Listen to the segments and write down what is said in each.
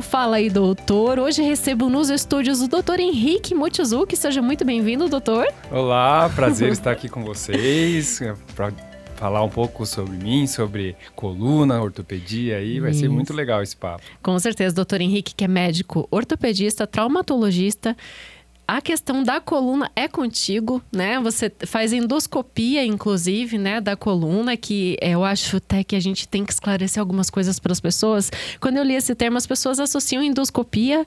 Fala aí, doutor. Hoje recebo nos estúdios o doutor Henrique Mochizuki. Seja muito bem-vindo, doutor. Olá, prazer estar aqui com vocês. Pra falar um pouco sobre mim, sobre coluna, ortopedia aí, vai Isso. ser muito legal esse papo. Com certeza, doutor Henrique, que é médico, ortopedista, traumatologista, a questão da coluna é contigo, né? Você faz endoscopia, inclusive, né, da coluna, que eu acho até que a gente tem que esclarecer algumas coisas para as pessoas. Quando eu li esse termo, as pessoas associam endoscopia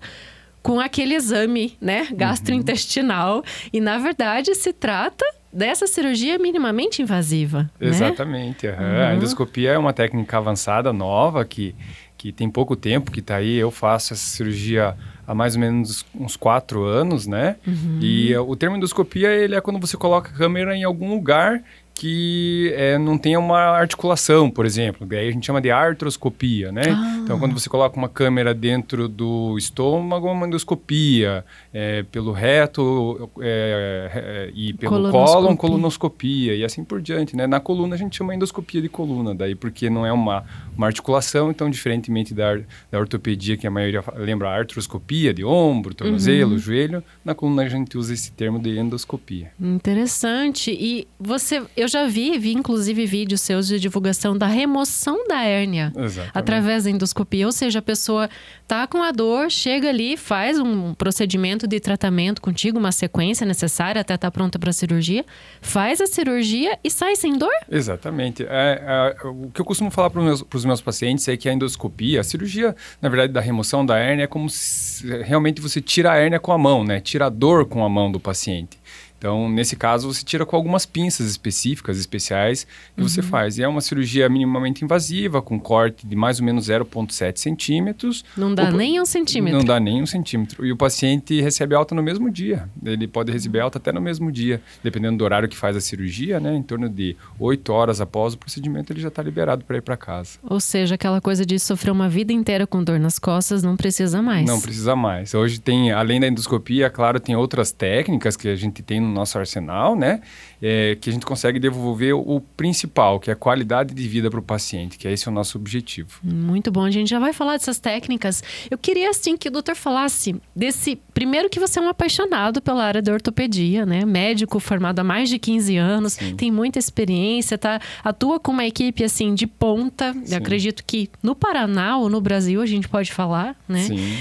com aquele exame, né, gastrointestinal, uhum. e na verdade se trata dessa cirurgia minimamente invasiva. Né? Exatamente. Né? Uhum. A endoscopia é uma técnica avançada, nova, que, que tem pouco tempo que está aí. Eu faço essa cirurgia há mais ou menos uns quatro anos, né? Uhum. E uh, o termo endoscopia ele é quando você coloca a câmera em algum lugar que é, não tenha uma articulação, por exemplo. Daí a gente chama de artroscopia, né? Ah. Então, quando você coloca uma câmera dentro do estômago, uma endoscopia. É, pelo reto é, é e pelo cólon, colonoscopia. E assim por diante, né? Na coluna a gente chama endoscopia de coluna, daí porque não é uma, uma articulação, então diferentemente da, da ortopedia, que a maioria lembra artroscopia de ombro, tornozelo, uhum. joelho, na coluna a gente usa esse termo de endoscopia. Interessante. E você... Eu eu já vi, vi inclusive vídeos seus de divulgação da remoção da hérnia Exatamente. através da endoscopia. Ou seja, a pessoa tá com a dor, chega ali, faz um procedimento de tratamento contigo, uma sequência necessária até estar tá pronta para a cirurgia, faz a cirurgia e sai sem dor? Exatamente. É, é, o que eu costumo falar para os meus, meus pacientes é que a endoscopia, a cirurgia, na verdade, da remoção da hérnia é como se realmente você tira a hérnia com a mão, né? Tira a dor com a mão do paciente. Então, nesse caso, você tira com algumas pinças específicas, especiais, que uhum. você faz. E é uma cirurgia minimamente invasiva, com corte de mais ou menos 0,7 centímetros. Não dá o, nem um centímetro. Não dá nem um centímetro. E o paciente recebe alta no mesmo dia. Ele pode receber alta até no mesmo dia, dependendo do horário que faz a cirurgia, né? Em torno de 8 horas após o procedimento, ele já está liberado para ir para casa. Ou seja, aquela coisa de sofrer uma vida inteira com dor nas costas, não precisa mais. Não precisa mais. Hoje tem, além da endoscopia, claro, tem outras técnicas que a gente tem no nosso arsenal, né? É, que a gente consegue devolver o principal, que é a qualidade de vida para o paciente, que é esse o nosso objetivo. Muito bom, a gente já vai falar dessas técnicas. Eu queria, assim, que o doutor falasse desse. Primeiro, que você é um apaixonado pela área da ortopedia, né? Médico formado há mais de 15 anos, Sim. tem muita experiência, tá? Atua com uma equipe, assim, de ponta. Acredito que no Paraná ou no Brasil a gente pode falar, né? Sim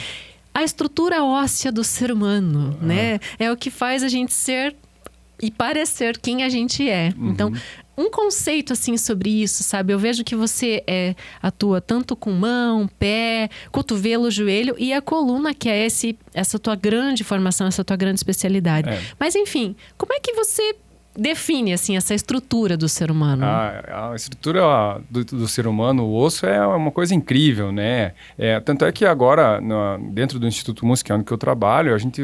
a estrutura óssea do ser humano, ah. né? É o que faz a gente ser e parecer quem a gente é. Uhum. Então, um conceito assim sobre isso, sabe? Eu vejo que você é, atua tanto com mão, pé, cotovelo, joelho e a coluna, que é esse, essa tua grande formação, essa tua grande especialidade. É. Mas enfim, como é que você define assim essa estrutura do ser humano? A, a estrutura do, do, ser humano, o osso é uma coisa incrível, né? É, tanto é que agora, dentro do Instituto Musquiano que eu trabalho, a gente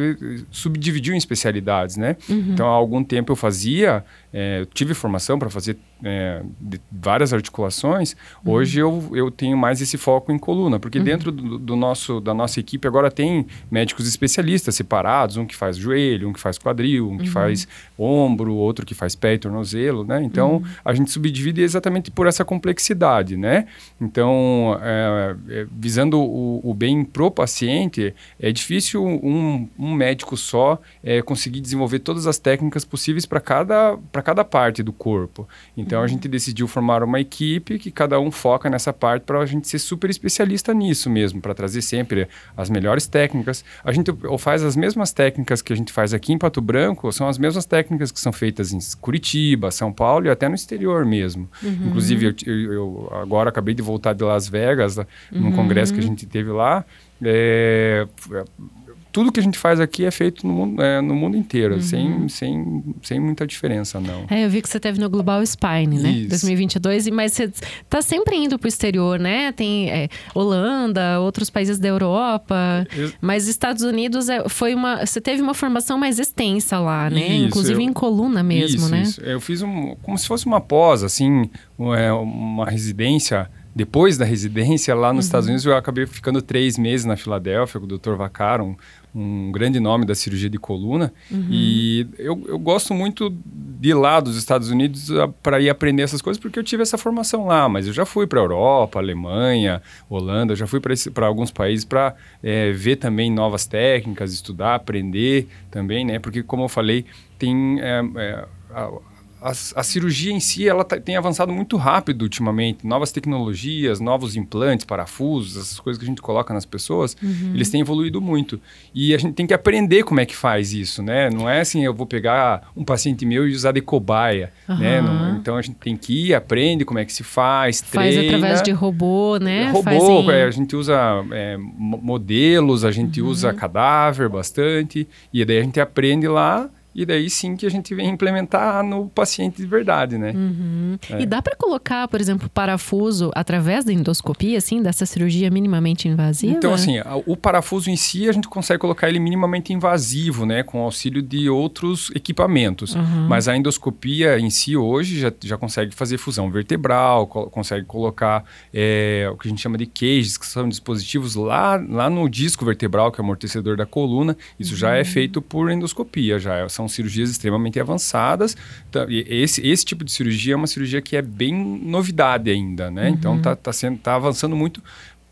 subdividiu em especialidades, né? Uhum. Então, há algum tempo eu fazia, é, tive formação para fazer é, várias articulações, uhum. hoje eu, eu tenho mais esse foco em coluna, porque uhum. dentro do, do, nosso, da nossa equipe agora tem médicos especialistas separados, um que faz joelho, um que faz quadril, um que uhum. faz ombro, outro que faz pé e tornozelo, né? Então, uhum. a gente subdivide exatamente por essa complexidade, né? Então, é, é, visando o, o, bem pro paciente, é difícil um, um médico só é, conseguir desenvolver todas as técnicas possíveis para cada, cada parte do corpo. Então, então a gente decidiu formar uma equipe que cada um foca nessa parte para a gente ser super especialista nisso mesmo, para trazer sempre as melhores técnicas. A gente faz as mesmas técnicas que a gente faz aqui em Pato Branco, são as mesmas técnicas que são feitas em Curitiba, São Paulo e até no exterior mesmo. Uhum. Inclusive, eu, eu, eu, agora acabei de voltar de Las Vegas, num uhum. congresso que a gente teve lá. É, tudo que a gente faz aqui é feito no mundo, é, no mundo inteiro, uhum. sem, sem, sem muita diferença, não. É, eu vi que você teve no Global Spine, né? Isso. 2022, mas você está sempre indo para o exterior, né? Tem é, Holanda, outros países da Europa, eu... mas Estados Unidos é, foi uma... Você teve uma formação mais extensa lá, né? Isso, Inclusive eu... em coluna mesmo, isso, né? Isso. Eu fiz um, como se fosse uma pós, assim, é, uma residência depois da residência lá nos uhum. Estados Unidos, eu acabei ficando três meses na Filadélfia com o Dr. Vaccaro, um, um grande nome da cirurgia de coluna. Uhum. E eu, eu gosto muito de ir lá dos Estados Unidos para ir aprender essas coisas, porque eu tive essa formação lá. Mas eu já fui para a Europa, Alemanha, Holanda, já fui para alguns países para é, ver também novas técnicas, estudar, aprender também, né? Porque, como eu falei, tem. É, é, a, a, a, cirurgia em si ela tá, tem avançado muito rápido ultimamente. Novas tecnologias, novos implantes, parafusos, essas coisas que a gente coloca nas pessoas, uhum. eles têm evoluído muito. E a gente tem que aprender como é que faz isso, né? Não é assim, eu vou pegar um paciente meu e usar de cobaia, uhum. né? Não, então a gente tem que ir, aprende como é que se faz, faz treina. através de robô, né? Robô, é, a gente usa é, modelos, a gente uhum. usa cadáver bastante, e daí a gente aprende lá e daí sim que a gente vem implementar no paciente de verdade, né? Uhum. É. E dá para colocar, por exemplo, parafuso através da endoscopia, assim, dessa cirurgia minimamente invasiva? Então, assim, o parafuso em si, a gente consegue colocar ele minimamente invasivo, né? Com auxílio de outros equipamentos. Uhum. Mas a endoscopia em si, hoje, já, já consegue fazer fusão vertebral, co consegue colocar é, o que a gente chama de cages, que são dispositivos lá, lá no disco vertebral, que é o amortecedor da coluna. Isso uhum. já é uhum. feito por endoscopia, já são são cirurgias extremamente avançadas. Então, esse, esse tipo de cirurgia é uma cirurgia que é bem novidade ainda, né? Uhum. Então tá, tá, sendo, tá avançando muito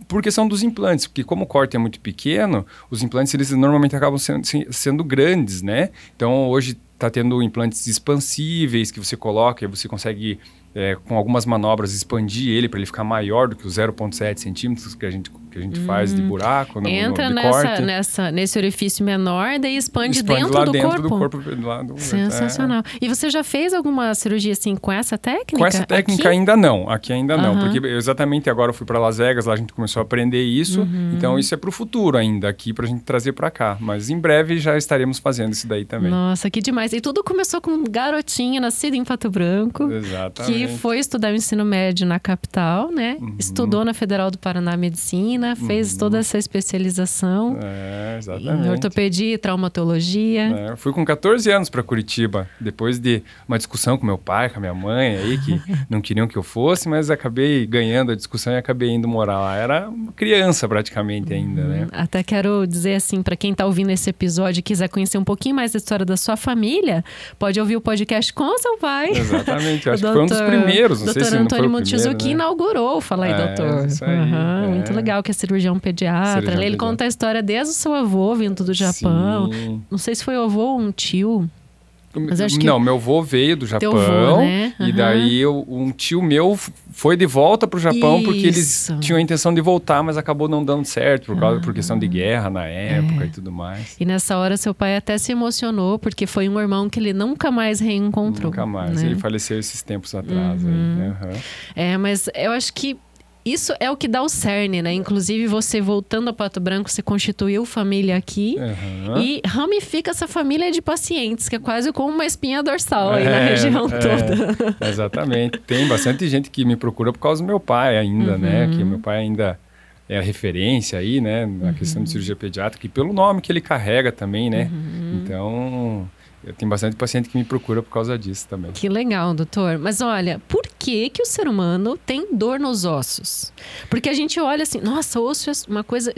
por questão dos implantes, porque como o corte é muito pequeno, os implantes eles normalmente acabam sendo, sendo grandes, né? Então hoje está tendo implantes expansíveis que você coloca e você consegue é, com algumas manobras, expandir ele para ele ficar maior do que os 0,7 centímetros que a gente, que a gente hum. faz de hum. buraco no, Entra no, nessa, corte. nesse orifício menor, daí expande, expande dentro, lá do, dentro corpo. do corpo. Lá do, Sensacional. É. E você já fez alguma cirurgia assim com essa técnica? Com essa técnica aqui? ainda não. Aqui ainda não. Porque exatamente agora eu fui para Las Vegas, lá a gente começou a aprender isso. Uhum. Então isso é para o futuro ainda, aqui para a gente trazer para cá. Mas em breve já estaremos fazendo isso daí também. Nossa, que demais. E tudo começou com um garotinho nascido em Pato Branco. Exatamente. Que foi estudar ensino médio na capital, né? Uhum. Estudou na Federal do Paraná Medicina, fez uhum. toda essa especialização. É, exatamente. Em ortopedia e traumatologia. É, fui com 14 anos para Curitiba, depois de uma discussão com meu pai, com a minha mãe aí, que não queriam que eu fosse, mas acabei ganhando a discussão e acabei indo morar lá. Era uma criança praticamente ainda, né? Uhum. Até quero dizer assim, para quem está ouvindo esse episódio e quiser conhecer um pouquinho mais da história da sua família, pode ouvir o podcast com seu pai. Exatamente, acho que foi um dos primeiros, não sei se Antônio Montijo que né? inaugurou Fala aí, é, doutor. Isso aí, uhum, é. Muito legal, que é cirurgião pediatra. Cirurgião ele conta a história desde o seu avô vindo do Japão. Sim. Não sei se foi o avô ou um tio. Mas acho que não, meu avô veio do Japão. Vô, né? uhum. E daí eu, um tio meu foi de volta para o Japão Isso. porque eles tinham a intenção de voltar, mas acabou não dando certo por, causa, por questão de ah. guerra na época é. e tudo mais. E nessa hora seu pai até se emocionou porque foi um irmão que ele nunca mais reencontrou. Nunca mais. Né? Ele faleceu esses tempos atrás. Uhum. Aí, uhum. É, mas eu acho que isso é o que dá o cerne, né? Inclusive, você voltando a Pato Branco, você constituiu família aqui uhum. e ramifica essa família de pacientes, que é quase como uma espinha dorsal aí é, na região é, toda. Exatamente. Tem bastante gente que me procura por causa do meu pai ainda, né? uhum. né? Que meu pai ainda é a referência aí, né? Na uhum. questão de cirurgia pediátrica, e pelo nome que ele carrega também, né? Uhum. Então, eu tenho bastante paciente que me procura por causa disso também. Que legal, doutor. Mas olha, por que que o ser humano tem dor nos ossos? Porque a gente olha assim, nossa, osso é uma coisa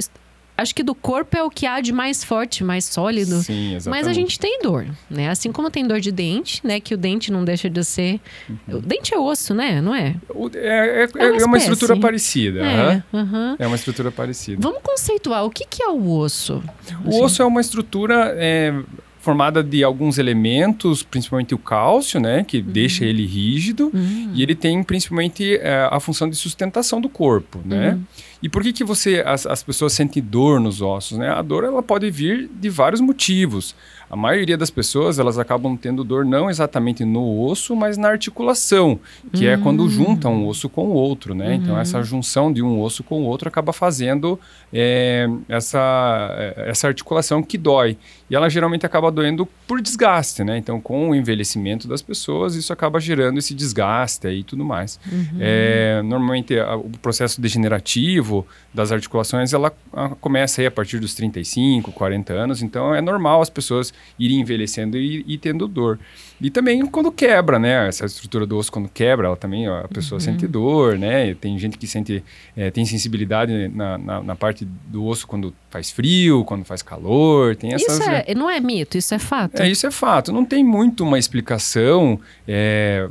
acho que do corpo é o que há de mais forte, mais sólido. Sim, exatamente. Mas a gente tem dor, né? Assim como tem dor de dente, né? Que o dente não deixa de ser. Uhum. O dente é osso, né? Não é? É, é, é, uma, é uma, estrutura parecida. É, uhum. é uma estrutura parecida. Vamos conceituar o que, que é o osso. O assim. osso é uma estrutura é, formada de alguns elementos, principalmente o cálcio, né, que uhum. deixa ele rígido, uhum. e ele tem principalmente é, a função de sustentação do corpo, né? Uhum. E por que que você as, as pessoas sentem dor nos ossos, né? A dor ela pode vir de vários motivos. A maioria das pessoas elas acabam tendo dor não exatamente no osso, mas na articulação, que é quando hum. juntam um osso com o outro, né? Então, uhum. Então essa junção de um osso com o outro acaba fazendo é, essa, é, essa articulação que dói. E ela geralmente acaba doendo por desgaste, né? Então com o envelhecimento das pessoas isso acaba gerando esse desgaste e tudo mais. Uhum. É, normalmente o processo degenerativo das articulações ela a, começa aí a partir dos 35, 40 anos. Então é normal as pessoas ir envelhecendo e, e tendo dor. E também quando quebra, né? Essa estrutura do osso, quando quebra, ela também, a pessoa uhum. sente dor, né? Tem gente que sente, é, tem sensibilidade na, na, na, parte do osso quando faz frio, quando faz calor, tem essas... Isso é, não é mito, isso é fato. É, isso é fato. Não tem muito uma explicação... É,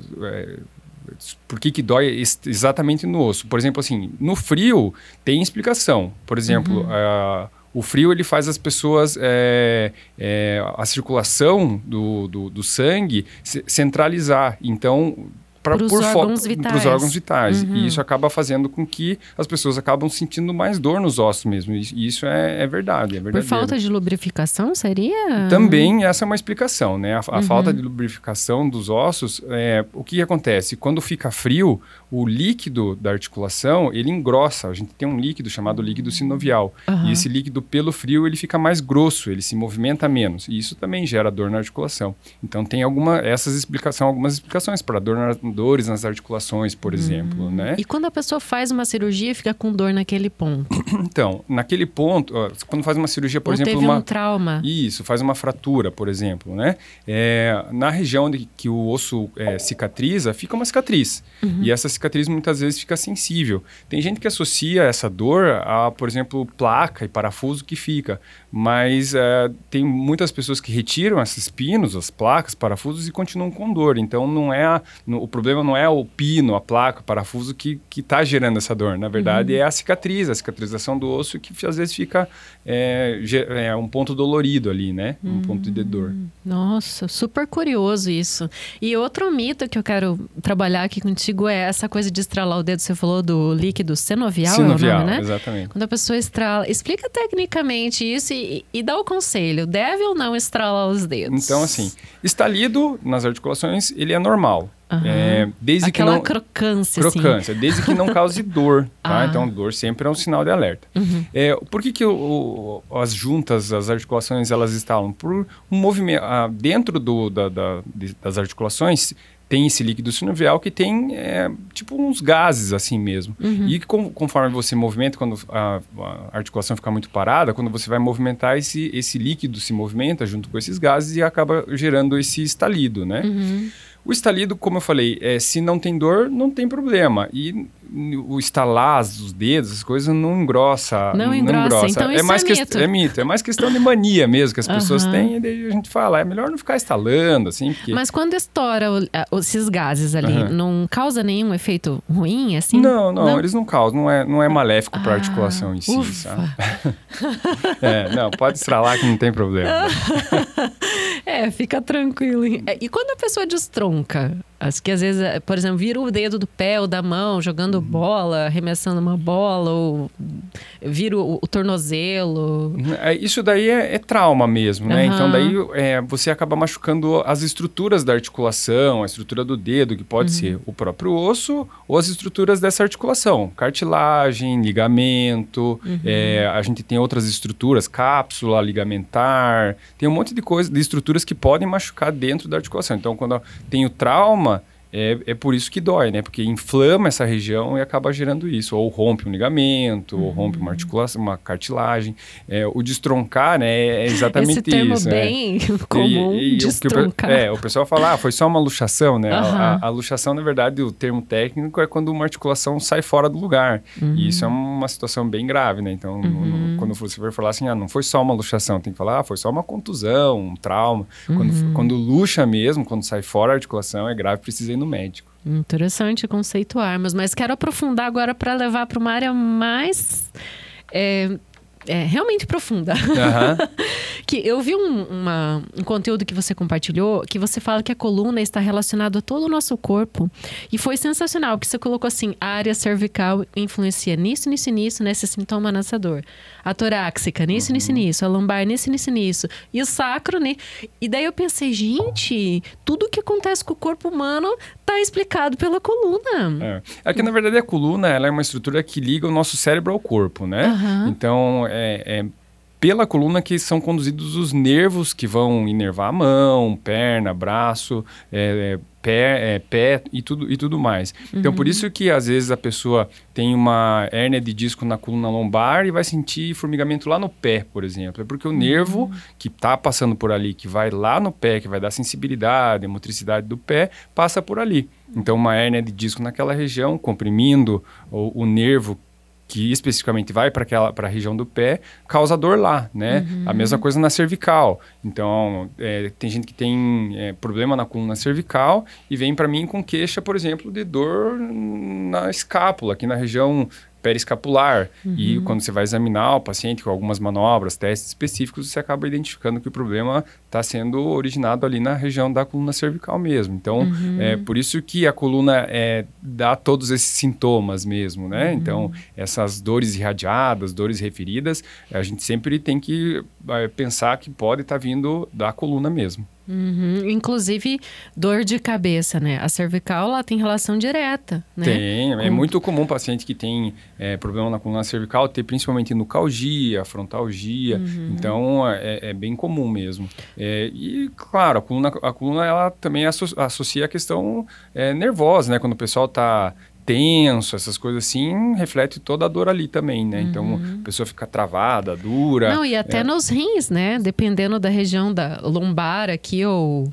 por que, que dói exatamente no osso. Por exemplo, assim, no frio tem explicação. Por exemplo, uhum. o frio ele faz as pessoas é, é, a circulação do, do, do sangue centralizar. Então para os órgãos vitais. órgãos vitais. Uhum. E isso acaba fazendo com que as pessoas acabam sentindo mais dor nos ossos mesmo. E isso é, é verdade, é Por falta de lubrificação, seria? Também essa é uma explicação, né? A, a uhum. falta de lubrificação dos ossos, é, o que acontece? Quando fica frio, o líquido da articulação, ele engrossa. A gente tem um líquido chamado líquido sinovial. Uhum. E esse líquido, pelo frio, ele fica mais grosso, ele se movimenta menos. E isso também gera dor na articulação. Então, tem alguma, essas explicações, algumas explicações para dor na dores nas articulações, por exemplo, hum. né? E quando a pessoa faz uma cirurgia, fica com dor naquele ponto? então, naquele ponto, ó, quando faz uma cirurgia, por Ou exemplo, teve uma um trauma. Isso, faz uma fratura, por exemplo, né? É, na região de que o osso é, cicatriza, fica uma cicatriz. Uhum. E essa cicatriz muitas vezes fica sensível. Tem gente que associa essa dor a, por exemplo, placa e parafuso que fica, mas é, tem muitas pessoas que retiram esses pinos, as placas, parafusos e continuam com dor. Então, não é a, no, o problema não é o pino, a placa, o parafuso que está gerando essa dor. Na verdade, uhum. é a cicatriz, a cicatrização do osso que às vezes fica é, é um ponto dolorido ali, né? Um uhum. ponto de dor. Nossa, super curioso isso. E outro mito que eu quero trabalhar aqui contigo é essa coisa de estralar o dedo. Você falou do líquido sinovial é o nome, né? exatamente. Quando a pessoa estrala. Explica tecnicamente isso e, e dá o conselho. Deve ou não estralar os dedos? Então, assim, estalido nas articulações, ele é normal. Uhum. É, desde Aquela que não, crocância, assim. crocância assim. desde que não cause dor, tá? Ah. Então, dor sempre é um sinal de alerta. Uhum. É, por que, que o, o, as juntas, as articulações, elas estalam? Por um movimento, ah, dentro do, da, da, das articulações, tem esse líquido sinovial que tem é, tipo uns gases assim mesmo. Uhum. E com, conforme você movimenta, quando a, a, articulação fica muito parada, quando você vai movimentar, esse, esse líquido se movimenta junto com esses gases e acaba gerando esse estalido, né? Uhum. O estalido, como eu falei, é, se não tem dor, não tem problema. E o estalar os dedos, as coisas não engrossa. Não, não engrossa. engrossa. Então é mais é mito. é mito. É mais questão de mania mesmo que as pessoas têm. E daí a gente fala, é melhor não ficar estalando, assim. Porque... Mas quando estoura o, esses gases ali, uhum. não causa nenhum efeito ruim, assim? Não, não, não? eles não causam. Não é, não é maléfico ah, para a articulação em si, ufa. sabe? é, não, pode estralar que não tem problema. é, fica tranquilo. E quando a pessoa destronca, as que às vezes, por exemplo, vira o dedo do pé ou da mão jogando uhum. bola, arremessando uma bola, ou vira o, o tornozelo. É, isso daí é, é trauma mesmo, né? Uhum. Então daí é, você acaba machucando as estruturas da articulação, a estrutura do dedo, que pode uhum. ser o próprio osso ou as estruturas dessa articulação. Cartilagem, ligamento, uhum. é, a gente tem outras estruturas, cápsula ligamentar, tem um monte de coisas, de estruturas que podem machucar dentro da articulação. Então quando tem o trauma, é, é por isso que dói, né? Porque inflama essa região e acaba gerando isso. Ou rompe um ligamento, uhum. ou rompe uma articulação, uma cartilagem. É, o destroncar, né? É exatamente Esse termo isso. Né? bem né? comum, e, e, destroncar. O, é, o pessoal fala, ah, foi só uma luxação, né? Uhum. A, a, a, luxação, na verdade, o termo técnico é quando uma articulação sai fora do lugar. Uhum. E isso é uma situação bem grave, né? Então, no, uhum. quando você for falar assim, ah, não foi só uma luxação, tem que falar, ah, foi só uma contusão, um trauma. Quando, uhum. quando luxa mesmo, quando sai fora a articulação, é grave, precisa ir no médico. Interessante conceituarmos, mas quero aprofundar agora para levar para uma área mais é, é, realmente profunda. Uhum. que eu vi um, uma, um conteúdo que você compartilhou que você fala que a coluna está relacionada a todo o nosso corpo. E foi sensacional, que você colocou assim: a área cervical influencia nisso, nisso, nisso, nesse sintoma nessa dor. A torácica, nisso, uhum. nisso, nisso. A lombar, nisso, nisso, nisso. E o sacro, né? E daí eu pensei, gente, tudo que acontece com o corpo humano está explicado pela coluna. É. é que, na verdade, a coluna ela é uma estrutura que liga o nosso cérebro ao corpo, né? Uhum. Então, é, é pela coluna que são conduzidos os nervos que vão inervar a mão, perna, braço, é, é pé, é, pé e tudo, e tudo mais. Uhum. Então, por uhum. isso que às vezes a pessoa tem uma hérnia de disco na coluna lombar e vai sentir formigamento lá no pé, por exemplo. É porque o uhum. nervo que está passando por ali, que vai lá no pé, que vai dar sensibilidade, motricidade do pé, passa por ali. Então, uma hérnia de disco naquela região, comprimindo o, o nervo que especificamente vai para aquela para a região do pé, causa dor lá, né? Uhum. A mesma coisa na cervical. Então, é, tem gente que tem é, problema na coluna cervical e vem para mim com queixa, por exemplo, de dor na escápula, aqui na região periscapular. Uhum. E quando você vai examinar o paciente com algumas manobras, testes específicos, você acaba identificando que o problema está sendo originado ali na região da coluna cervical mesmo. Então, uhum. é por isso que a coluna é, dá todos esses sintomas mesmo, né? Uhum. Então, essas dores irradiadas, dores referidas, a gente sempre tem que é, pensar que pode estar tá vindo da coluna mesmo. Uhum. Inclusive, dor de cabeça, né? A cervical, ela tem relação direta, né? Tem. É muito comum paciente que tem é, problema na coluna cervical ter principalmente nucalgia, frontalgia. Uhum. Então, é, é, bem comum mesmo. É, e, claro, a coluna, a coluna ela também associa a questão é, nervosa, né? Quando o pessoal está tenso, essas coisas assim, reflete toda a dor ali também, né? Então, uhum. Então a pessoa fica travada, dura. Não, e até é... nos rins, né? Dependendo da região da lombar aqui ou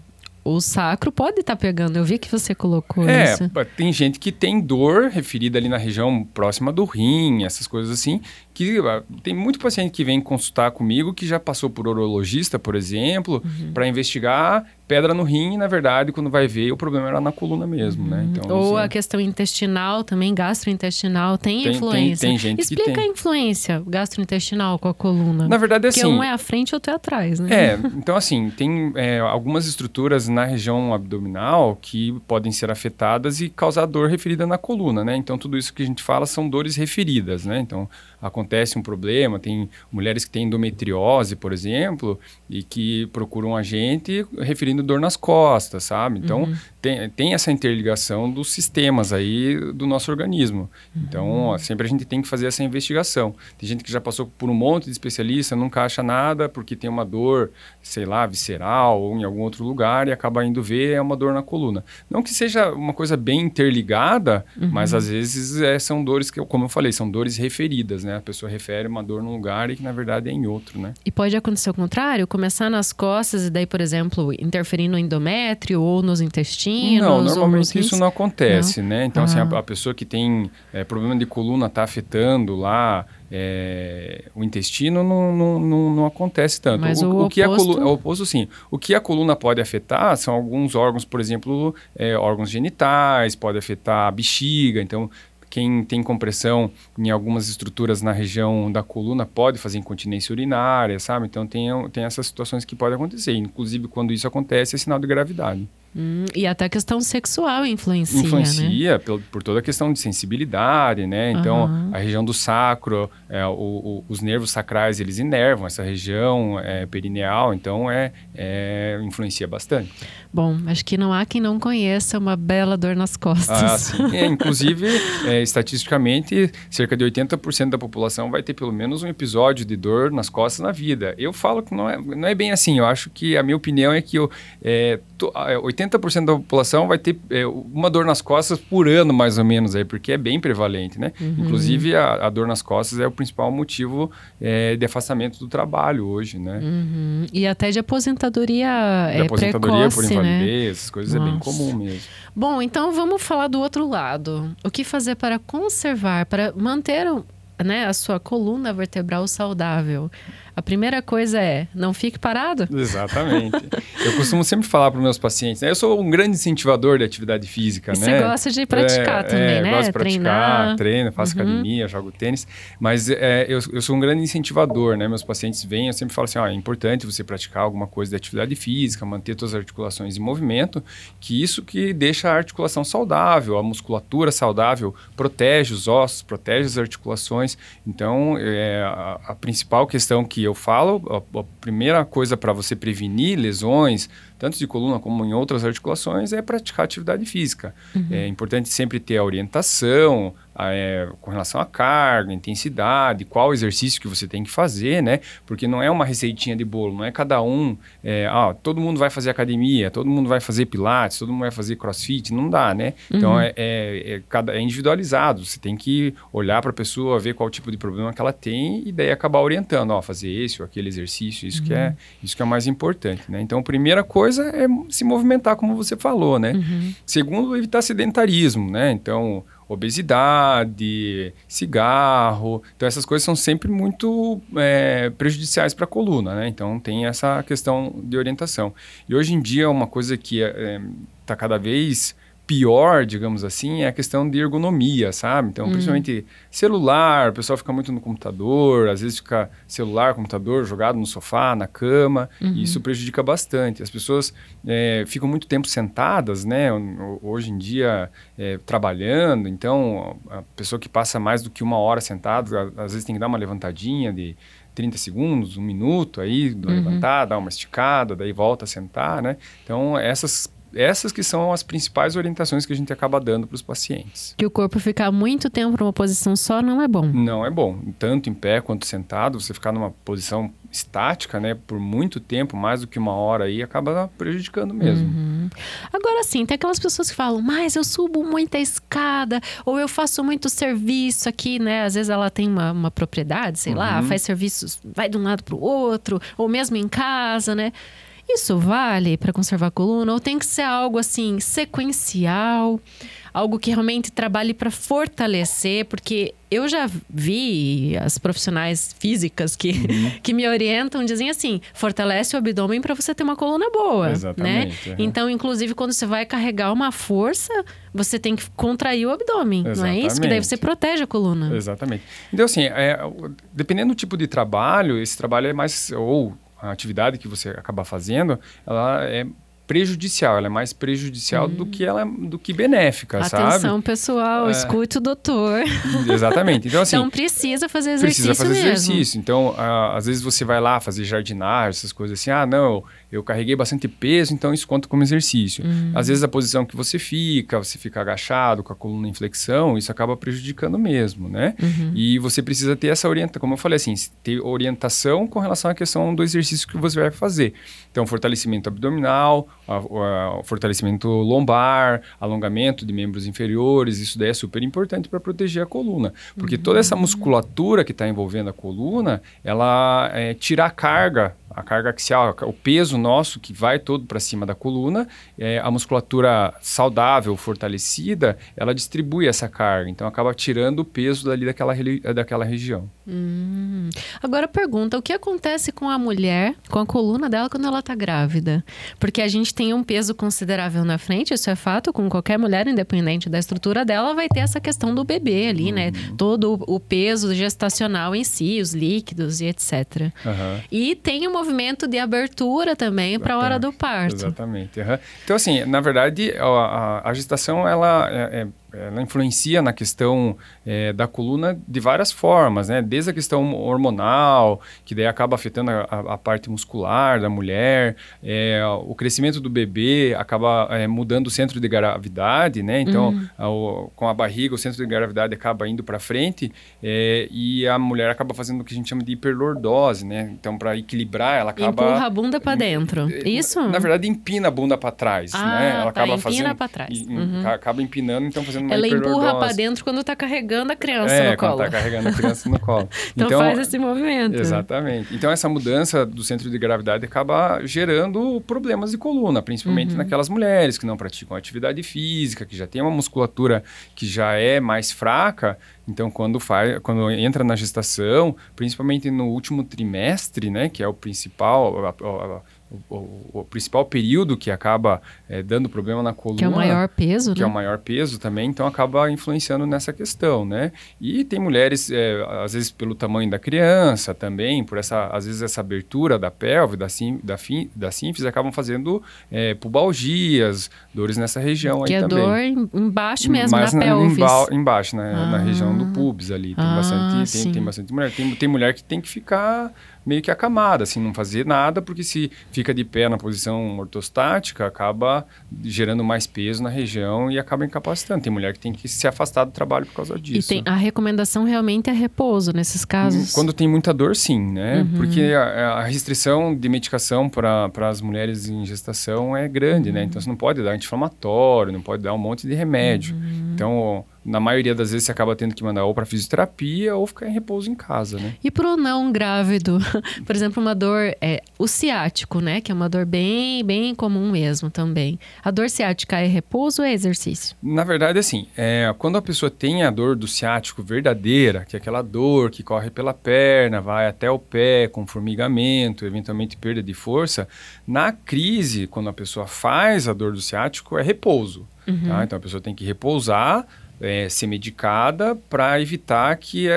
o sacro pode estar tá pegando. Eu vi que você colocou é, isso. É, tem gente que tem dor referida ali na região próxima do rim, essas coisas assim, que ah, tem muito paciente que vem consultar comigo que já passou por urologista, por exemplo, uhum. para investigar pedra no rim, e, na verdade, quando vai ver, o problema era na coluna mesmo, né? uhum. Então, Ou a questão intestinal também, gastrointestinal, tem, tem influência. Tem, tem gente Explica que tem. a influência gastrointestinal com a coluna. Na verdade, é assim... Porque um é à frente e outro é atrás, né? É, então assim, tem é, algumas estruturas na região abdominal que podem ser afetadas e causar dor referida na coluna, né? Então, tudo isso que a gente fala são dores referidas, né? Então, acontece um problema, tem mulheres que têm endometriose, por exemplo, e que procuram a gente referindo dor nas costas, sabe? Então, uhum. tem, tem essa interligação dos sistemas aí do nosso organismo. Então, uhum. Então, sempre a gente tem que fazer essa investigação. Tem gente que já passou por um monte de especialista, nunca acha nada porque tem uma dor, sei lá, visceral ou em algum outro lugar e acaba indo ver, é uma dor na coluna. Não que seja uma coisa bem interligada, uhum. mas às vezes é, são dores que, como eu falei, são dores referidas, né? A pessoa refere uma dor num lugar e que na verdade é em outro, né? E pode acontecer o contrário, começar nas costas e daí, por exemplo, interferir no endométrio ou nos intestinos? Não, normalmente isso não acontece, não. né? Então, ah. assim, a, ah. a, pessoa que tem é, problema de coluna está afetando lá é, o intestino não, não, não, não, acontece tanto. Mas o, o, o que a coluna, o oposto sim. O que a coluna pode afetar são alguns órgãos, por exemplo, é, órgãos genitais, pode afetar a bexiga. Então, quem tem compressão em algumas estruturas na região da coluna pode fazer incontinência urinária, sabe? Então tem, tem essas situações que podem acontecer. Inclusive, quando isso acontece, é sinal de gravidade. Hum, e até a questão sexual influencia, Influencia né? por, por, toda a questão de sensibilidade, né? Então, uhum. a região do sacro, é, o, o, os nervos sacrais, eles inervam essa região é, perineal, então é, é, influencia bastante. Bom, acho que não há quem não conheça uma bela dor nas costas. Ah, sim. É, inclusive, é, estatisticamente, cerca de 80% da população vai ter pelo menos um episódio de dor nas costas na vida. Eu falo que não é, não é bem assim. Eu acho que a minha opinião é que eu, é, to, 80% da população vai ter é, uma dor nas costas por ano, mais ou menos, aí, porque é bem prevalente, né? Uhum. Inclusive, a, a, dor nas costas é o principal motivo é, de afastamento do trabalho hoje, né? Uhum. E até de aposentadoria, de é, aposentadoria precoce, por invalidez, né? essas coisas Nossa. é bem comum mesmo. Bom, então vamos falar do outro lado. O que fazer para conservar, para manter né, a sua coluna vertebral saudável? A primeira coisa é, não fique parado. Exatamente. eu costumo sempre falar para os meus pacientes, né? eu sou um grande incentivador de atividade física, e né? Você gosta de praticar é, também, é, né? Gosto de praticar, Treinar. treino, faço uhum. academia, jogo tênis, mas é, eu, eu sou um grande incentivador, né? Meus pacientes vêm, eu sempre falo assim, é importante você praticar alguma coisa de atividade física, manter suas articulações em movimento, que isso que deixa a articulação saudável, a musculatura saudável, protege os ossos, protege as articulações. Então, é, a, a principal questão que eu falo, a, a primeira coisa para você prevenir lesões, tanto de coluna como em outras articulações, é praticar atividade física. Uhum. É importante sempre ter a orientação, é, com relação à carga, intensidade, qual exercício que você tem que fazer, né? Porque não é uma receitinha de bolo, não é cada um, é, ah, todo mundo vai fazer academia, todo mundo vai fazer pilates, todo mundo vai fazer crossfit, não dá, né? Então uhum. é, é, é, cada, é individualizado, você tem que olhar para a pessoa, ver qual tipo de problema que ela tem e daí acabar orientando, ó, fazer esse ou aquele exercício, isso, uhum. que, é, uhum. isso que é mais importante, né? Então, a primeira coisa é se movimentar, como você falou, né? Uhum. Segundo, evitar sedentarismo, né? Então, obesidade, cigarro. Então, essas coisas são sempre muito é, prejudiciais para a coluna, né? Então, tem essa questão de orientação. E hoje em dia, uma coisa que está é, tá cada vez pior, digamos assim, é a questão de ergonomia, sabe? Então, uhum. principalmente celular, o pessoal fica muito no computador, às vezes fica celular, computador jogado no sofá, na cama, uhum. e isso prejudica bastante. As pessoas é, ficam muito tempo sentadas, né? Hoje em dia, é, trabalhando, então a pessoa que passa mais do que uma hora sentada, às vezes tem que dar uma levantadinha de 30 segundos, um minuto aí, uhum. levantar, dar uma esticada, daí volta a sentar, né? Então, essas essas que são as principais orientações que a gente acaba dando para os pacientes. Que o corpo ficar muito tempo numa posição só não é bom. Não é bom. Tanto em pé quanto sentado, você ficar numa posição estática, né, por muito tempo, mais do que uma hora aí, acaba prejudicando mesmo. Uhum. Agora sim, tem aquelas pessoas que falam, mas eu subo muita escada, ou eu faço muito serviço aqui, né? Às vezes ela tem uma, uma propriedade, sei uhum. lá, faz serviços, vai de um lado para o outro, ou mesmo em casa, né? Isso vale para conservar a coluna ou tem que ser algo assim sequencial, algo que realmente trabalhe para fortalecer, porque eu já vi as profissionais físicas que, uhum. que me orientam dizem assim: fortalece o abdômen para você ter uma coluna boa, né? Exatamente, né? Uhum. Então, inclusive quando você vai carregar uma força, você tem que contrair o abdômen, Exatamente. não é isso? Que daí você protege a coluna. Exatamente. Então, assim, é, dependendo do tipo de trabalho, esse trabalho é mais ou a atividade que você acaba fazendo, ela é prejudicial, ela é mais prejudicial hum. do que ela do que benéfica, Atenção, sabe? Atenção, pessoal, é... escute o doutor. Exatamente. Então assim, então precisa fazer exercício Precisa fazer mesmo. exercício. Então, às vezes você vai lá fazer jardinagem, essas coisas assim, ah, não, eu carreguei bastante peso, então isso conta como exercício. Uhum. Às vezes a posição que você fica, você fica agachado com a coluna em flexão, isso acaba prejudicando mesmo, né? Uhum. E você precisa ter essa orientação, como eu falei assim, ter orientação com relação à questão do exercício que você vai fazer. Então, fortalecimento abdominal, a, a, fortalecimento lombar, alongamento de membros inferiores, isso daí é super importante para proteger a coluna. Porque uhum. toda essa musculatura que está envolvendo a coluna, ela é, tira a carga a carga axial, o peso nosso que vai todo para cima da coluna, é, a musculatura saudável, fortalecida, ela distribui essa carga, então acaba tirando o peso dali daquela, daquela região. Hum. Agora pergunta, o que acontece com a mulher, com a coluna dela quando ela está grávida? Porque a gente tem um peso considerável na frente, isso é fato, com qualquer mulher, independente da estrutura dela, vai ter essa questão do bebê ali, né? uhum. né? Todo o peso gestacional em si, os líquidos e etc. Uhum. E tem uma movimento de abertura também para a hora do parto. Exatamente. Uhum. Então, assim, na verdade, a, a gestação ela é, é ela influencia na questão é, da coluna de várias formas, né? Desde a questão hormonal, que daí acaba afetando a, a parte muscular da mulher, é, o crescimento do bebê acaba é, mudando o centro de gravidade, né? Então, uhum. com a barriga, o centro de gravidade acaba indo para frente é, e a mulher acaba fazendo o que a gente chama de hiperlordose, né? Então, para equilibrar, ela acaba empurra a bunda para dentro. É, Isso? Na, na, verdade, empina a bunda para trás, ah, né? Ela tá, acaba empina fazendo para trás. Uhum. Acaba empinando, então fazendo uma Ela empurra para dentro quando está carregando a criança é, no colo. quando está carregando a criança no colo. então, então, faz esse movimento. Exatamente. Então essa mudança do centro de gravidade acaba gerando problemas de coluna, principalmente uhum. naquelas mulheres que não praticam atividade física, que já tem uma musculatura que já é mais fraca. Então quando faz, quando entra na gestação, principalmente no último trimestre, né, que é o principal a, a, o, o, principal período que acaba é, dando problema na coluna. Que é o maior peso, Que né? é o maior peso também, então acaba influenciando nessa questão, né? E tem mulheres, é, às vezes pelo tamanho da criança também, por essa, às vezes essa abertura da pelve, da, sim, da, fim, da sínfise, acabam fazendo é, pubalgias, dores nessa região que aí é também. dor embaixo mesmo, Mas na, na pelvis. embaixo, né? Ah. Na região do pubis ali. Tem, ah, bastante, tem, tem, bastante mulher. Tem, tem mulher que tem que ficar meio que acamada, assim, não fazer nada, porque se fica de pé na posição ortostática, acaba gerando mais peso na região e acaba incapacitando. Tem mulher que tem que se afastar do trabalho por causa disso. E tem, a recomendação realmente é repouso nesses casos? Quando tem muita dor, sim, né? Uhum. Porque a, a, restrição de medicação para as mulheres em gestação é grande, né? uhum. Então você não pode dar anti-inflamatório, não pode dar um monte de remédio. Uhum. Então na maioria das vezes você acaba tendo que mandar ou para fisioterapia ou ficar em repouso em casa, né? E para o não grávido, por exemplo, uma dor é o ciático, né, que é uma dor bem bem comum mesmo também. A dor ciática é repouso ou é exercício? Na verdade, assim, é, quando a pessoa tem a dor do ciático verdadeira, que é aquela dor que corre pela perna, vai até o pé com formigamento, eventualmente perda de força, na crise, quando a pessoa faz a dor do ciático, é repouso. Uhum. Tá? Então a pessoa tem que repousar é, ser medicada para evitar que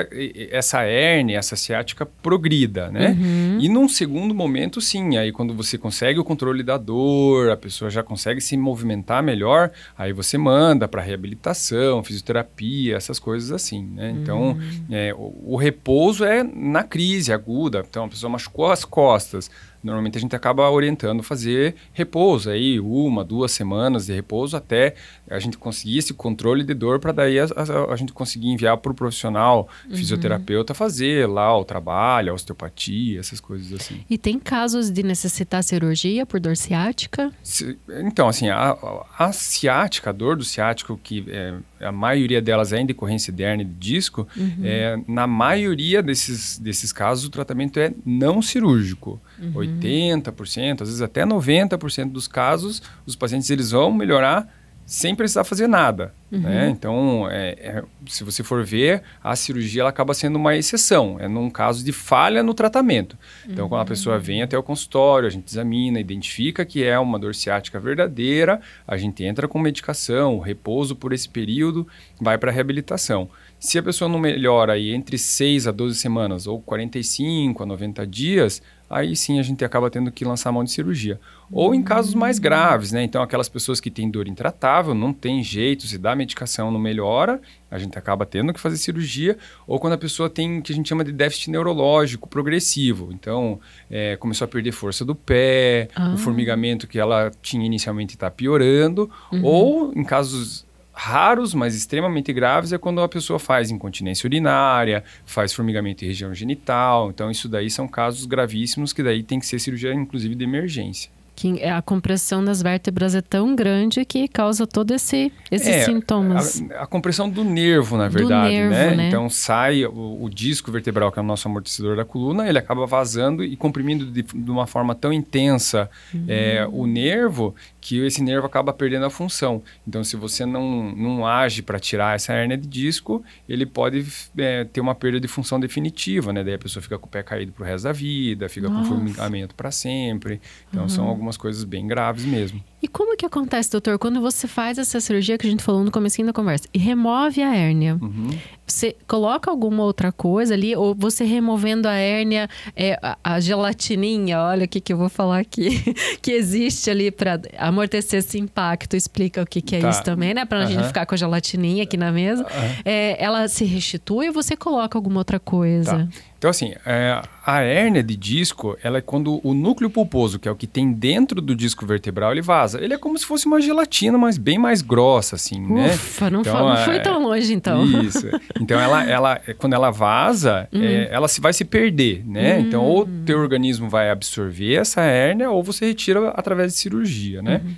essa hérnia, essa ciática progrida, né? Uhum. E num segundo momento, sim, aí quando você consegue o controle da dor, a pessoa já consegue se movimentar melhor, aí você manda para reabilitação, fisioterapia, essas coisas assim, né? Então, uhum. é, o, o repouso é na crise aguda, então a pessoa machucou as costas, normalmente a gente acaba orientando fazer repouso aí, uma, duas semanas de repouso até a gente conseguir esse controle de dor para daí a, a, a, gente conseguir enviar para o profissional uhum. fisioterapeuta fazer lá o trabalho, a osteopatia, essas coisas assim. E tem casos de necessitar cirurgia por dor ciática? Se, então, assim, a, a, ciática, a dor do ciático, que é, a maioria delas é em decorrência de hernia de disco, uhum. é, na maioria desses, desses casos o tratamento é não cirúrgico. Uhum. 80%, às vezes até 90% dos casos, os pacientes eles vão melhorar sem precisar fazer nada. Uhum. Né? Então, é, é, se você for ver, a cirurgia ela acaba sendo uma exceção. É num caso de falha no tratamento. Então, uhum. quando a pessoa vem até o consultório, a gente examina, identifica que é uma dor ciática verdadeira, a gente entra com medicação, repouso por esse período, vai para a reabilitação. Se a pessoa não melhora aí entre 6 a 12 semanas ou 45 a 90 dias, aí sim a gente acaba tendo que lançar mão de cirurgia. Ou em casos mais graves, né? Então, aquelas pessoas que têm dor intratável, não tem jeito, se dá medicação não melhora, a gente acaba tendo que fazer cirurgia. Ou quando a pessoa tem o que a gente chama de déficit neurológico progressivo. Então, é, começou a perder força do pé, ah. o formigamento que ela tinha inicialmente está piorando. Uhum. Ou em casos raros, mas extremamente graves, é quando a pessoa faz incontinência urinária, faz formigamento em região genital. Então, isso daí são casos gravíssimos que daí tem que ser cirurgia, inclusive, de emergência que é a compressão das vértebras é tão grande que causa todo esse esses é, sintomas. A, a, compressão do nervo, na verdade, nervo, né? né? Então sai o, o, disco vertebral, que é o nosso amortecedor da coluna, ele acaba vazando e comprimindo de, de uma forma tão intensa uhum. é, o nervo que esse nervo acaba perdendo a função. Então, se você não, não age para tirar essa hernia de disco, ele pode é, ter uma perda de função definitiva, né? Daí a pessoa fica com o pé caído pro resto da vida, fica Nossa. com formigamento para sempre. Então, uhum. são algumas coisas bem graves mesmo. E como que acontece, doutor, quando você faz essa cirurgia que a gente falou no começo da conversa e remove a hérnia? Uhum. Você coloca alguma outra coisa ali ou você removendo a hérnia, é, a, a gelatininha, olha o que, que eu vou falar aqui, que existe ali para amortecer esse impacto, explica o que, que é tá. isso também, né? Para a uhum. gente ficar com a gelatininha aqui na mesa. Uhum. É, ela se restitui ou você coloca alguma outra coisa? Tá. Então, assim, é, a hérnia de disco, ela é quando o núcleo pulposo, que é o que tem dentro do disco vertebral, ele vaza. Ele é como se fosse uma gelatina, mas bem mais grossa, assim, né? Ufa, não, então, não foi é, tão longe, então. Isso. Então, ela, ela, quando ela vaza, uhum. é, ela se, vai se perder, né? Uhum. Então, ou teu organismo vai absorver essa hérnia, ou você retira através de cirurgia, né? Uhum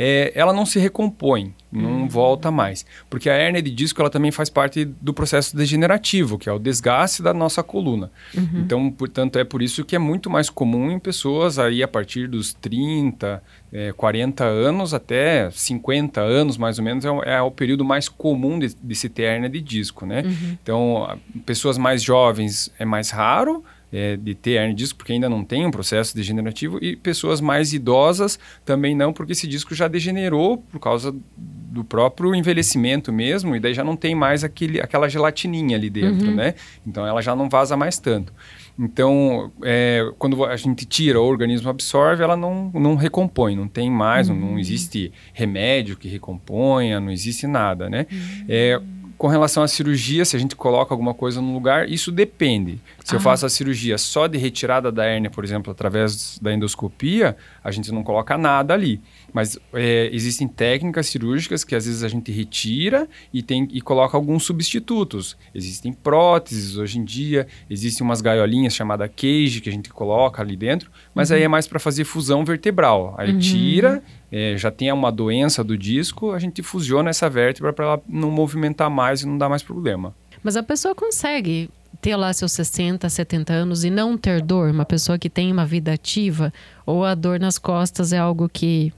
é, ela não se recompõe, não uhum. volta mais. Porque a hérnia de disco ela também faz parte do processo degenerativo, que é o desgaste da nossa coluna. Uhum. Então, portanto, é por isso que é muito mais comum em pessoas aí a partir dos 30, é, 40 anos até 50 anos, mais ou menos, é, o, é o período mais comum de, de se ter hérnia de disco, né? Uhum. Então, pessoas mais jovens é mais raro, é, de ter hernia de disco, porque ainda não tem um processo degenerativo, e pessoas mais idosas também não, porque esse disco já degenerou por causa do próprio envelhecimento mesmo, e daí já não tem mais aquele, aquela gelatininha ali dentro, uhum. né? Então ela já não vaza mais tanto. Então, é, quando a gente tira, o organismo absorve, ela não, não recompõe, não tem mais, uhum. não, não, existe remédio que recomponha, não existe nada, né? Uhum. É, com relação à cirurgia, se a gente coloca alguma coisa no lugar, isso depende. Se ah. eu faço a cirurgia só de retirada da hérnia, por exemplo, através da endoscopia, a gente não coloca nada ali. Mas é, existem técnicas cirúrgicas que às vezes a gente retira e, tem, e coloca alguns substitutos. Existem próteses hoje em dia, existem umas gaiolinhas chamadas cage que a gente coloca ali dentro, mas uhum. aí é mais para fazer fusão vertebral. Aí uhum. tira é, já tem uma doença do disco, a gente fusiona essa vértebra para ela não movimentar mais e não dar mais problema. Mas a pessoa consegue ter lá seus 60, 70 anos e não ter dor? Uma pessoa que tem uma vida ativa? Ou a dor nas costas é algo que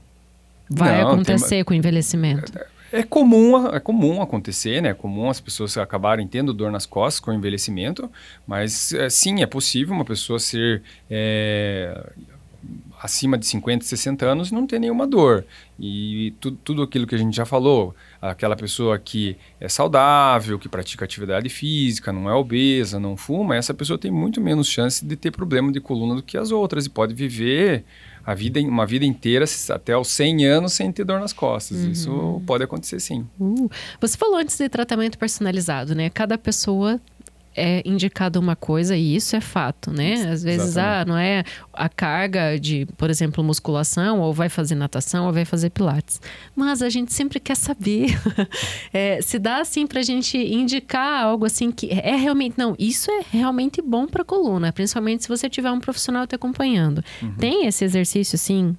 vai não, acontecer tem... com o envelhecimento? É, é comum, é comum acontecer, né? É comum as pessoas acabarem tendo dor nas costas com o envelhecimento, mas é, sim, é possível uma pessoa ser é, acima de 50, 60 anos não tem nenhuma dor. E tu, tudo aquilo que a gente já falou, aquela pessoa que é saudável, que pratica atividade física, não é obesa, não fuma, essa pessoa tem muito menos chance de ter problema de coluna do que as outras e pode viver a vida, uma vida inteira até os 100 anos sem ter dor nas costas. Uhum. Isso pode acontecer sim. Uh, você falou antes de tratamento personalizado, né? Cada pessoa é indicado uma coisa e isso é fato, né? Às vezes, ah, não é a carga de, por exemplo, musculação, ou vai fazer natação, ou vai fazer pilates. Mas a gente sempre quer saber. é, se dá assim para a gente indicar algo assim que é realmente, não, isso é realmente bom para a coluna, principalmente se você tiver um profissional te acompanhando. Uhum. Tem esse exercício, assim,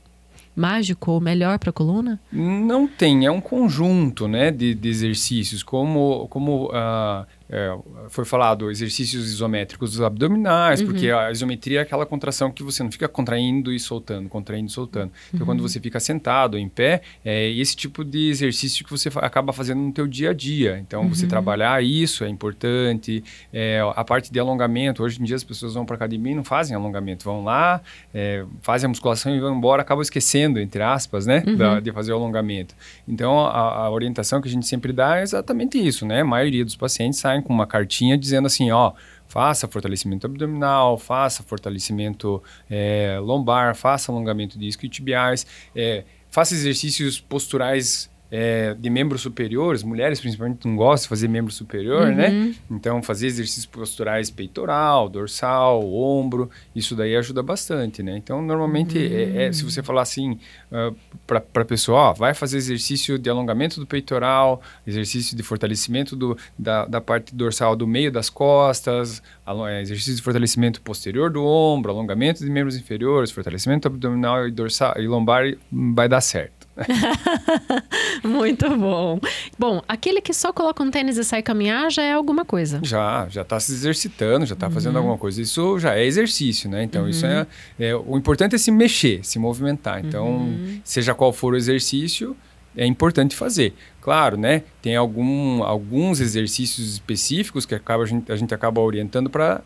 mágico ou melhor para a coluna? Não tem, é um conjunto né, de, de exercícios, como, como uh, é, foi falado exercícios isométricos abdominais, uhum. porque a isometria é aquela contração que você não fica contraindo e soltando, contraindo e soltando. Então, uhum. quando você fica sentado, em pé, é esse tipo de exercício que você acaba fazendo no teu dia a dia. Então, uhum. você trabalhar isso é importante. É, a parte de alongamento, hoje em dia as pessoas vão para academia e não fazem alongamento. Vão lá, é, fazem a musculação e vão embora, acabam esquecendo, entre aspas, né, da, uhum. de fazer o alongamento. Então, a, a orientação que a gente sempre dá é exatamente isso, né? A maioria dos pacientes saem com uma cartinha dizendo assim, ó, faça fortalecimento abdominal, faça fortalecimento é, lombar, faça alongamento de isquiotibiais, é, faça exercícios posturais é, de membros superiores, mulheres principalmente não gostam de fazer membro superior, né? uhum. né? Então, fazer exercícios posturais peitoral, dorsal, ombro, isso daí ajuda bastante, né? Então, normalmente, uhum. é, é, se você falar assim uh, para a pessoa, ó, vai fazer exercício de alongamento do peitoral, exercício de fortalecimento do, da, da parte dorsal do meio das costas, é, exercício de fortalecimento posterior do ombro, alongamento de membros inferiores, fortalecimento abdominal e dorsal e lombar, vai dar certo. Muito bom. Bom, aquele que só coloca um tênis e sai caminhar já é alguma coisa. Já, já está se exercitando, já está uhum. fazendo alguma coisa. Isso já é exercício, né? Então, uhum. isso é, é, O importante é se mexer, se movimentar. Então, uhum. seja qual for o exercício, é importante fazer. Claro, né? Tem algum, alguns exercícios específicos que acaba, a, gente, a gente acaba orientando para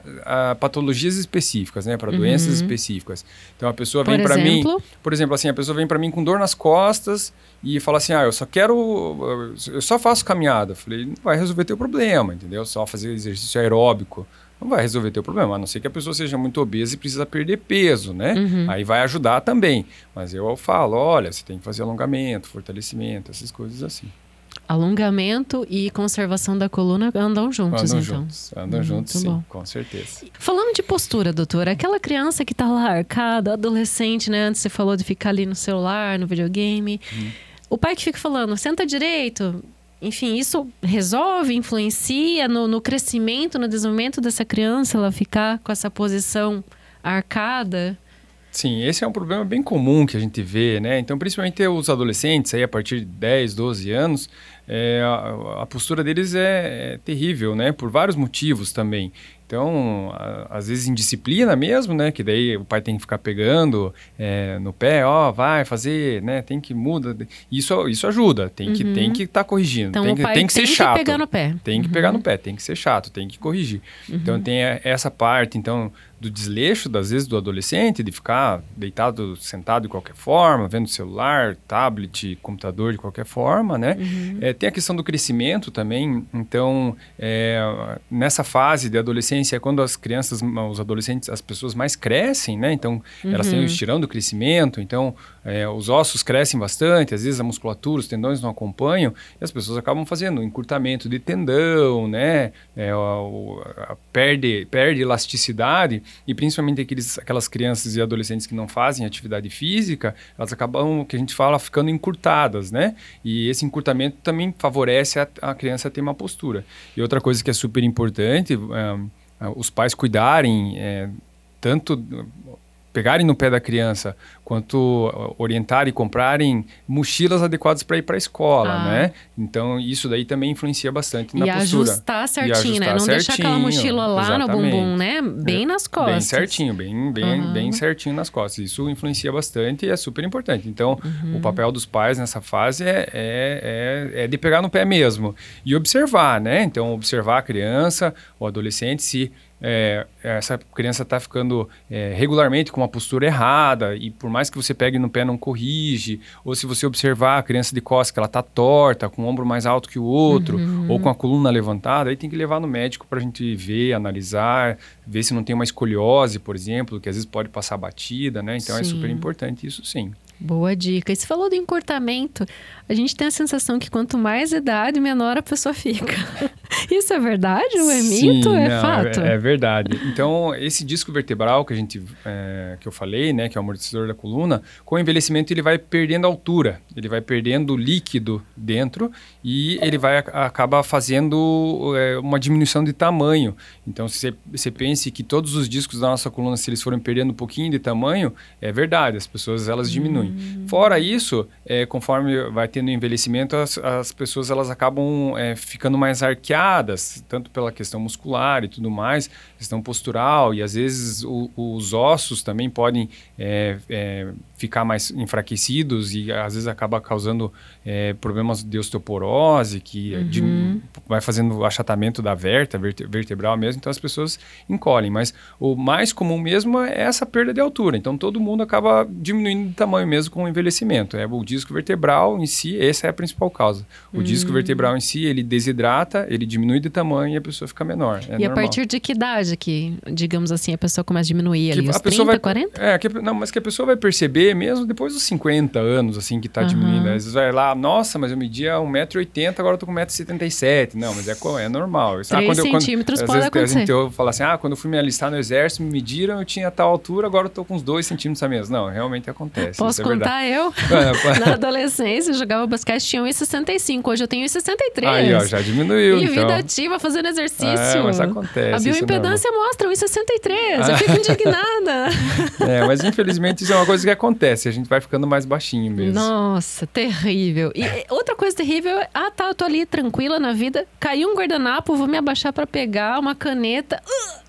patologias específicas, né? Para uhum. doenças específicas. Então a pessoa vem para mim, por exemplo, assim, a pessoa vem para mim com dor nas costas e fala assim: "Ah, eu só quero eu só faço caminhada". Eu falei: "Não vai resolver teu problema, entendeu? Só fazer exercício aeróbico" não vai resolver teu problema, a não ser que a pessoa seja muito obesa e precisa perder peso, né? Uhum. Aí vai ajudar também. Mas eu falo, olha, você tem que fazer alongamento, fortalecimento, essas coisas assim. Alongamento e conservação da coluna andam juntos, andam então. Juntos, andam Muito juntos, sim, bom. com certeza. Falando de postura, doutora, aquela criança que está lá arcada, adolescente, né? Antes você falou de ficar ali no celular, no videogame. Hum. O pai que fica falando, senta direito, enfim, isso resolve, influencia no, no, crescimento, no desenvolvimento dessa criança, ela ficar com essa posição arcada? Sim, esse é um problema bem comum que a gente vê, né? Então, principalmente os adolescentes, aí a partir de 10, 12 anos, é, a, a, postura deles é, é, terrível, né? Por vários motivos também. Então, a, às vezes indisciplina mesmo, né? Que daí o pai tem que ficar pegando é, no pé, ó, vai fazer, né? Tem que muda. Isso, isso ajuda. Tem que uhum. tem que estar tá corrigindo. Então, tem, que, tem que ser tem chato. Tem que pegar no pé. Tem que uhum. pegar no pé. Tem que ser chato. Tem que corrigir. Uhum. Então tem essa parte. Então do desleixo, das vezes, do adolescente, de ficar deitado, sentado de qualquer forma, vendo celular, tablet, computador de qualquer forma, né? Uhum. É, tem a questão do crescimento também. Então, é, nessa fase de adolescência é quando as crianças, os adolescentes, as pessoas mais crescem, né? Então, uhum. elas têm o estirão do crescimento, então é, os ossos crescem bastante, às vezes a musculatura, os tendões não acompanham, e as pessoas acabam fazendo um encurtamento de tendão, né? É, o, a, perde, perde elasticidade, e principalmente aqueles, aquelas crianças e adolescentes que não fazem atividade física, elas acabam, que a gente fala, ficando encurtadas, né? E esse encurtamento também favorece a, a criança ter uma postura. E outra coisa que é super importante, é, os pais cuidarem é, tanto pegarem no pé da criança, quanto orientar e comprarem mochilas adequadas para ir para a escola, ah. né? Então isso daí também influencia bastante e na postura. Ajustar certinho, e ajustar né? Não certinho, deixar aquela mochila lá exatamente. no bumbum, né? Bem é, nas costas. Bem certinho, bem, bem, uhum. bem certinho nas costas. Isso influencia bastante e é super importante. Então uhum. o papel dos pais nessa fase é, é, é, é de pegar no pé mesmo e observar, né? Então observar a criança, o adolescente se é, essa criança está ficando é, regularmente com uma postura errada e por mais que você pegue no pé não corrige, ou se você observar a criança de costas que ela está torta, com o ombro mais alto que o outro, uhum. ou com a coluna levantada, aí tem que levar no médico para a gente ver, analisar, ver se não tem uma escoliose, por exemplo, que às vezes pode passar batida, né? Então é sim. é super importante isso sim. Boa dica. E você falou do encurtamento. A gente tem a sensação que quanto mais idade, menor a pessoa fica. Isso é verdade? Ou é Sim, mito? É não, fato? É, é, verdade. Então, esse disco vertebral que a gente é, que eu falei, né, que é o amortecedor da coluna, com o envelhecimento ele vai perdendo altura, ele vai perdendo líquido dentro e ele vai acaba fazendo é, uma diminuição de tamanho. Então, se você pense que todos os discos da nossa coluna, se eles forem perdendo um pouquinho de tamanho, é verdade, as pessoas elas diminuem. Hum. Fora isso, é, conforme vai tendo envelhecimento, as, as pessoas elas acabam é, ficando mais arqueadas, tanto pela questão muscular e tudo mais, questão postural, e às vezes o, os ossos também podem é, é, ficar mais enfraquecidos e às vezes acaba causando é, problemas de osteoporose, que uhum. de, vai fazendo achatamento da verta, vertebral mesmo, então as pessoas encolhem. Mas o mais comum mesmo é essa perda de altura, então todo mundo acaba diminuindo de tamanho mesmo com o envelhecimento. É o disco vertebral em si, essa é a principal causa. O uhum. disco vertebral em si, ele desidrata, ele diminui de tamanho e a pessoa fica menor. É e normal. a partir de que idade que, digamos assim, a pessoa começa a diminuir ali? Que os 30, vai, 40? É, que, não, mas que a pessoa vai perceber mesmo depois dos 50 anos, assim, que está uhum. diminuindo. Às vezes vai lá, nossa, mas eu media 1,80m, agora eu tô com 1,77m. Não, mas é, é normal. 3 ah, quando centímetros eu, quando, pode às vezes, acontecer. eu falo assim, ah, quando eu fui me alistar no exército, me mediram, eu tinha tal altura, agora eu tô com uns 2 centímetros a menos. Não, realmente acontece. Posso é contar eu? Na adolescência, eu jogava basquete, tinha 1,65. Hoje eu tenho 1,63. Aí, ó, já diminuiu, E então. vida ativa, fazendo exercício. É, mas acontece. A bioimpedância mostra 1,63. Eu fico indignada. é, mas infelizmente isso é uma coisa que acontece. A gente vai ficando mais baixinho mesmo. Nossa, terrível. E outra coisa terrível é, ah, tá, eu tô ali tranquila na vida, caiu um guardanapo, vou me abaixar para pegar uma caneta. Uh!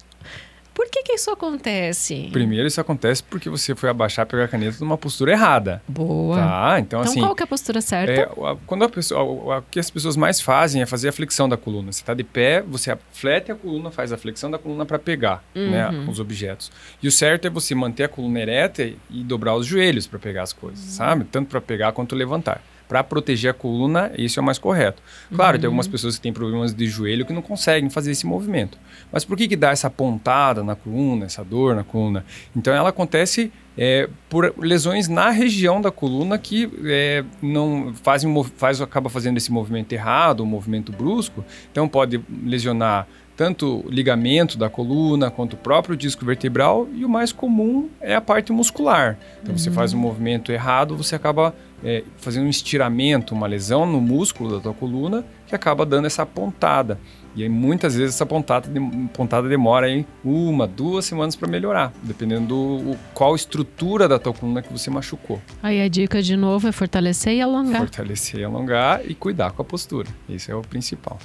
Por que, que isso acontece? Primeiro, isso acontece porque você foi abaixar pegar a caneta numa postura errada. Boa. Tá? Então, então assim, qual que é a postura certa? É, quando a pessoa, o que as pessoas mais fazem é fazer a flexão da coluna. Você está de pé, você flete a coluna, faz a flexão da coluna para pegar né, uhum. né, os objetos. E o certo é você manter a coluna ereta e dobrar os joelhos para pegar as coisas, uhum. sabe? Tanto para pegar quanto levantar para proteger a coluna, isso é o mais correto. Claro, uhum. tem algumas pessoas que têm problemas de joelho que não conseguem fazer esse movimento. Mas por que, que dá essa pontada na coluna, essa dor na coluna? Então ela acontece é, por lesões na região da coluna que é, não fazem, faz, acaba fazendo esse movimento errado, um movimento brusco. Então pode lesionar tanto o ligamento da coluna quanto o próprio disco vertebral e o mais comum é a parte muscular. Então uhum. você faz um movimento errado, você acaba é, fazendo um estiramento, uma lesão no músculo da tua coluna que acaba dando essa pontada. E aí, muitas vezes essa pontada, pontada demora aí uma, duas semanas para melhorar, dependendo do qual estrutura da tua coluna que você machucou. Aí a dica de novo é fortalecer e alongar. Fortalecer e alongar e cuidar com a postura. Esse é o principal.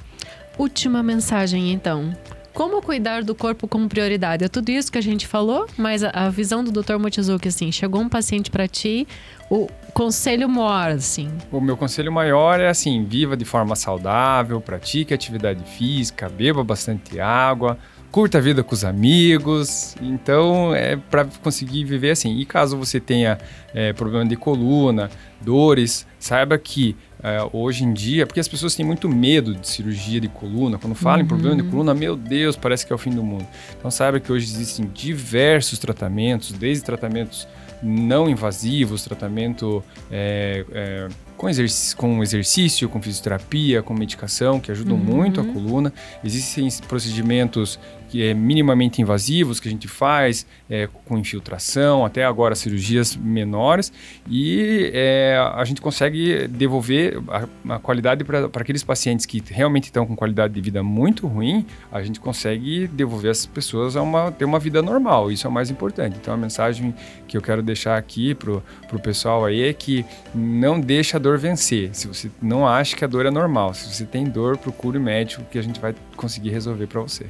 Última mensagem, então. Como cuidar do corpo como prioridade? É tudo isso que a gente falou, mas a, a visão do Dr. Mochizuki, assim, chegou um paciente para ti, o conselho maior, assim? O meu conselho maior é assim, viva de forma saudável, pratique atividade física, beba bastante água, curta a vida com os amigos. Então, é para conseguir viver assim. E caso você tenha é, problema de coluna, dores, saiba que é, hoje em dia, porque as pessoas têm muito medo de cirurgia de coluna. Quando falam uhum. em problema de uhum. coluna, meu Deus, parece que é o fim do mundo. Então saiba que hoje existem diversos tratamentos, desde tratamentos não invasivos, tratamento é, é, com, exercício, com exercício, com fisioterapia, com medicação, que ajudam uhum. muito a coluna. Existem procedimentos que é minimamente invasivos que a gente faz é, com infiltração, até agora cirurgias menores, e é, a gente consegue devolver a, a qualidade para aqueles pacientes que realmente estão com qualidade de vida muito ruim, a gente consegue devolver essas pessoas a uma, ter uma vida normal, isso é o mais importante. Então a mensagem que eu quero deixar aqui para o pessoal aí é que não deixa a dor vencer. Se você não acha que a dor é normal, se você tem dor, procure o médico que a gente vai conseguir resolver para você.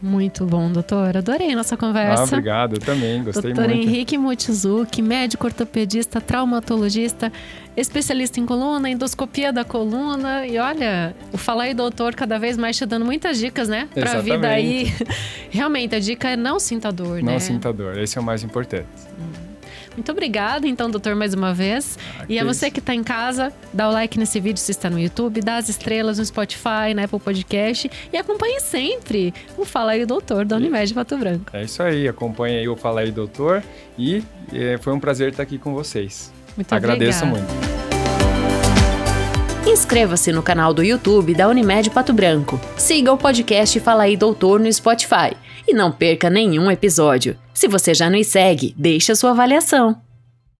Muito bom, doutor. Adorei nossa conversa. Ah, obrigado, eu também, gostei doutor muito. Doutor Henrique Motizuki, médico ortopedista, traumatologista, especialista em coluna, endoscopia da coluna. E olha, o Falar aí, doutor, cada vez mais te dando muitas dicas, né? Pra Exatamente. vida aí. Realmente, a dica é não sinta dor, não né? Não sinta dor, esse é o mais importante. Hum. Muito obrigada, então, doutor, mais uma vez. Ah, e a você que está em casa, dá o like nesse vídeo se está no YouTube, dá as estrelas no Spotify, na Apple Podcast e acompanhe sempre o Fala aí, doutor, da Unimed Pato Branco. É isso aí, acompanhe aí o Fala aí, doutor. E é, foi um prazer estar aqui com vocês. Muito Agradeço obrigada. muito. Inscreva-se no canal do YouTube da Unimed Pato Branco. Siga o podcast Fala aí Doutor no Spotify e não perca nenhum episódio. Se você já nos segue, deixe a sua avaliação.